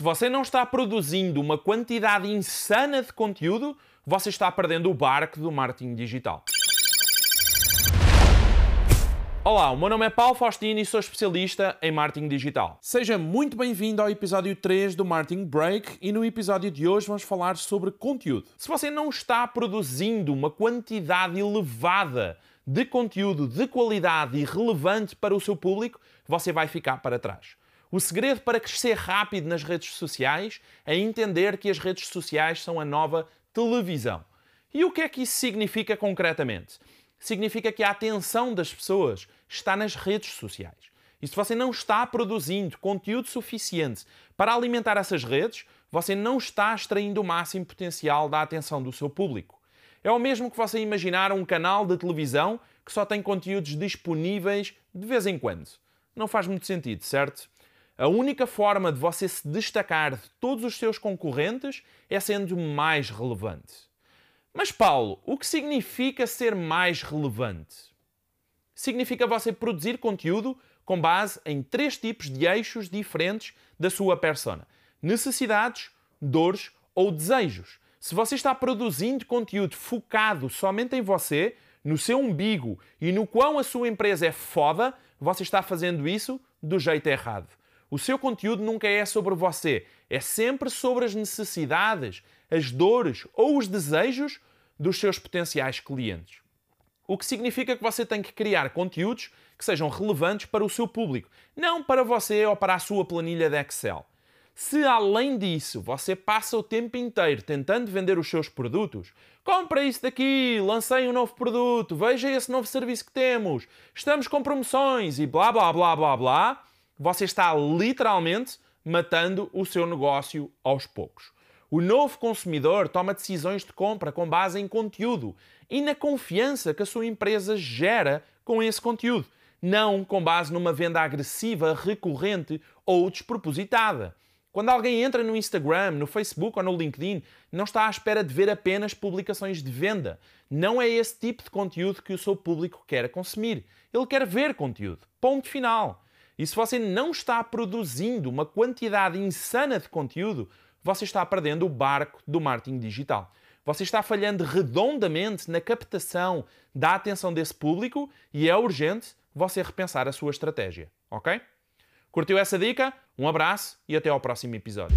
Se você não está produzindo uma quantidade insana de conteúdo, você está perdendo o barco do marketing digital. Olá, o meu nome é Paulo Faustino e sou especialista em marketing digital. Seja muito bem-vindo ao episódio 3 do Marketing Break e no episódio de hoje vamos falar sobre conteúdo. Se você não está produzindo uma quantidade elevada de conteúdo de qualidade e relevante para o seu público, você vai ficar para trás. O segredo para crescer rápido nas redes sociais é entender que as redes sociais são a nova televisão. E o que é que isso significa concretamente? Significa que a atenção das pessoas está nas redes sociais. E se você não está produzindo conteúdo suficiente para alimentar essas redes, você não está extraindo o máximo potencial da atenção do seu público. É o mesmo que você imaginar um canal de televisão que só tem conteúdos disponíveis de vez em quando. Não faz muito sentido, certo? A única forma de você se destacar de todos os seus concorrentes é sendo mais relevante. Mas, Paulo, o que significa ser mais relevante? Significa você produzir conteúdo com base em três tipos de eixos diferentes da sua persona: necessidades, dores ou desejos. Se você está produzindo conteúdo focado somente em você, no seu umbigo e no quão a sua empresa é foda, você está fazendo isso do jeito errado. O seu conteúdo nunca é sobre você, é sempre sobre as necessidades, as dores ou os desejos dos seus potenciais clientes. O que significa que você tem que criar conteúdos que sejam relevantes para o seu público, não para você ou para a sua planilha de Excel. Se além disso você passa o tempo inteiro tentando vender os seus produtos, compra isso daqui, lancei um novo produto, veja esse novo serviço que temos, estamos com promoções e blá blá blá blá blá, você está literalmente matando o seu negócio aos poucos. O novo consumidor toma decisões de compra com base em conteúdo e na confiança que a sua empresa gera com esse conteúdo, não com base numa venda agressiva, recorrente ou despropositada. Quando alguém entra no Instagram, no Facebook ou no LinkedIn, não está à espera de ver apenas publicações de venda. Não é esse tipo de conteúdo que o seu público quer consumir. Ele quer ver conteúdo. Ponto final. E se você não está produzindo uma quantidade insana de conteúdo, você está perdendo o barco do marketing digital. Você está falhando redondamente na captação da atenção desse público e é urgente você repensar a sua estratégia, ok? Curtiu essa dica? Um abraço e até ao próximo episódio.